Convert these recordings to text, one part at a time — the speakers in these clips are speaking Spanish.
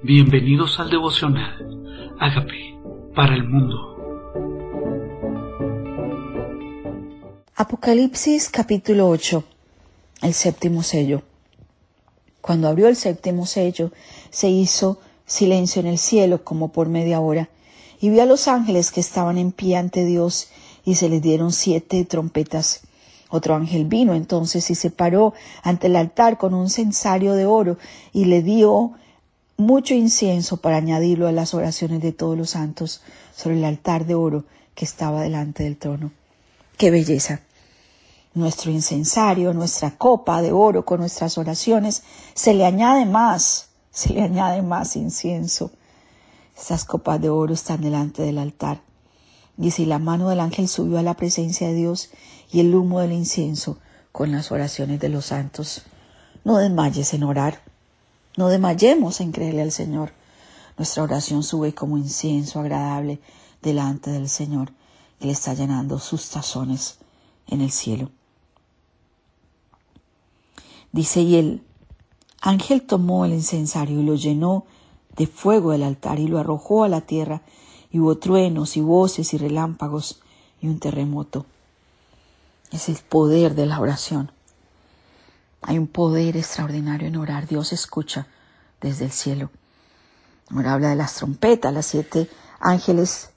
Bienvenidos al devocional. Hágame para el mundo. Apocalipsis capítulo 8. El séptimo sello. Cuando abrió el séptimo sello, se hizo silencio en el cielo como por media hora, y vi a los ángeles que estaban en pie ante Dios, y se les dieron siete trompetas. Otro ángel vino entonces y se paró ante el altar con un censario de oro, y le dio mucho incienso para añadirlo a las oraciones de todos los santos sobre el altar de oro que estaba delante del trono. ¡Qué belleza! Nuestro incensario, nuestra copa de oro con nuestras oraciones, se le añade más, se le añade más incienso. Estas copas de oro están delante del altar. Y si la mano del ángel subió a la presencia de Dios y el humo del incienso con las oraciones de los santos. No desmayes en orar. No desmayemos en creerle al Señor. Nuestra oración sube como incienso agradable delante del Señor. Él está llenando sus tazones en el cielo. Dice, y el ángel tomó el incensario y lo llenó de fuego del altar y lo arrojó a la tierra, y hubo truenos y voces y relámpagos y un terremoto. Es el poder de la oración. Hay un poder extraordinario en orar. Dios escucha desde el cielo. Ahora habla de las trompetas. Las siete ángeles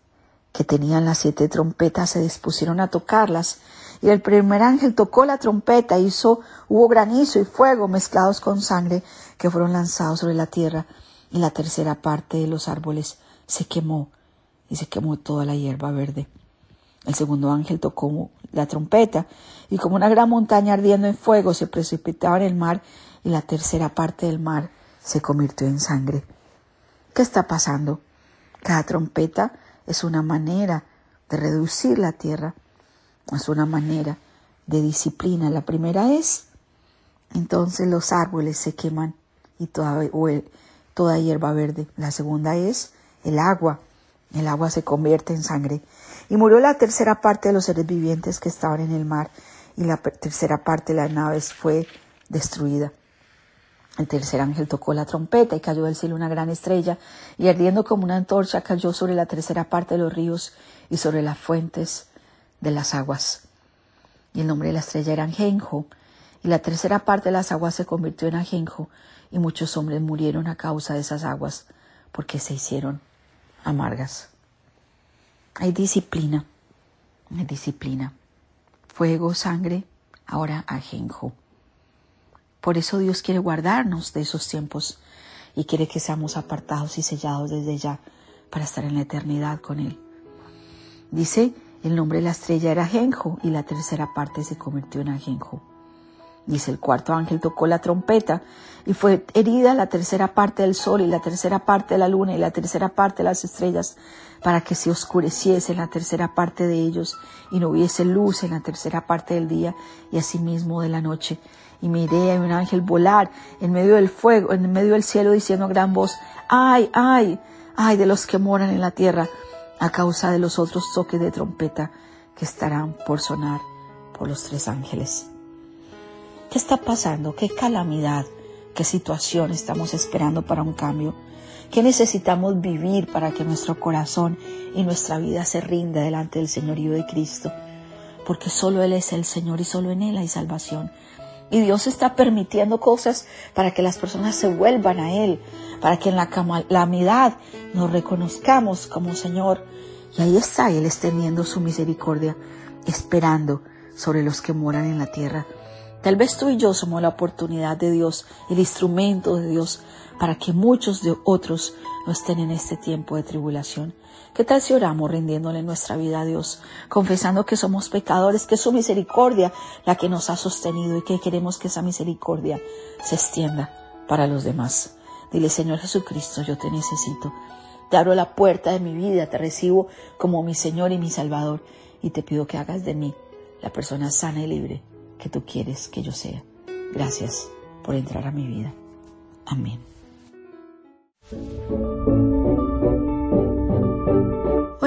que tenían las siete trompetas se dispusieron a tocarlas. Y el primer ángel tocó la trompeta, hizo, hubo granizo y fuego mezclados con sangre que fueron lanzados sobre la tierra. Y la tercera parte de los árboles se quemó y se quemó toda la hierba verde. El segundo ángel tocó la trompeta y como una gran montaña ardiendo en fuego se precipitaba en el mar y la tercera parte del mar se convirtió en sangre. ¿Qué está pasando? Cada trompeta es una manera de reducir la tierra, es una manera de disciplina. La primera es, entonces los árboles se queman y toda, toda hierba verde. La segunda es el agua, el agua se convierte en sangre. Y murió la tercera parte de los seres vivientes que estaban en el mar, y la tercera parte de las naves fue destruida. El tercer ángel tocó la trompeta y cayó del cielo una gran estrella, y ardiendo como una antorcha cayó sobre la tercera parte de los ríos y sobre las fuentes de las aguas. Y el nombre de la estrella era Angenjo, y la tercera parte de las aguas se convirtió en Angenjo, y muchos hombres murieron a causa de esas aguas, porque se hicieron amargas. Hay disciplina, hay disciplina. Fuego, sangre, ahora ajenjo. Por eso Dios quiere guardarnos de esos tiempos y quiere que seamos apartados y sellados desde ya para estar en la eternidad con Él. Dice, el nombre de la estrella era Ajenjo y la tercera parte se convirtió en Ajenjo. Dice el cuarto ángel tocó la trompeta y fue herida la tercera parte del sol y la tercera parte de la luna y la tercera parte de las estrellas para que se oscureciese la tercera parte de ellos y no hubiese luz en la tercera parte del día y asimismo de la noche. Y miré a un ángel volar en medio del fuego, en medio del cielo diciendo a gran voz, ay, ay, ay de los que moran en la tierra a causa de los otros toques de trompeta que estarán por sonar por los tres ángeles. ¿Qué está pasando? ¿Qué calamidad? ¿Qué situación estamos esperando para un cambio? ¿Qué necesitamos vivir para que nuestro corazón y nuestra vida se rinda delante del señorío de Cristo? Porque solo Él es el Señor y solo en Él hay salvación. Y Dios está permitiendo cosas para que las personas se vuelvan a Él, para que en la calamidad nos reconozcamos como Señor. Y ahí está Él extendiendo su misericordia, esperando sobre los que moran en la tierra. Tal vez tú y yo somos la oportunidad de Dios, el instrumento de Dios, para que muchos de otros no estén en este tiempo de tribulación. ¿Qué tal si oramos rindiéndole nuestra vida a Dios, confesando que somos pecadores, que es su misericordia la que nos ha sostenido y que queremos que esa misericordia se extienda para los demás? Dile, Señor Jesucristo, yo te necesito. Te abro la puerta de mi vida, te recibo como mi Señor y mi Salvador y te pido que hagas de mí la persona sana y libre que tú quieres que yo sea. Gracias por entrar a mi vida. Amén.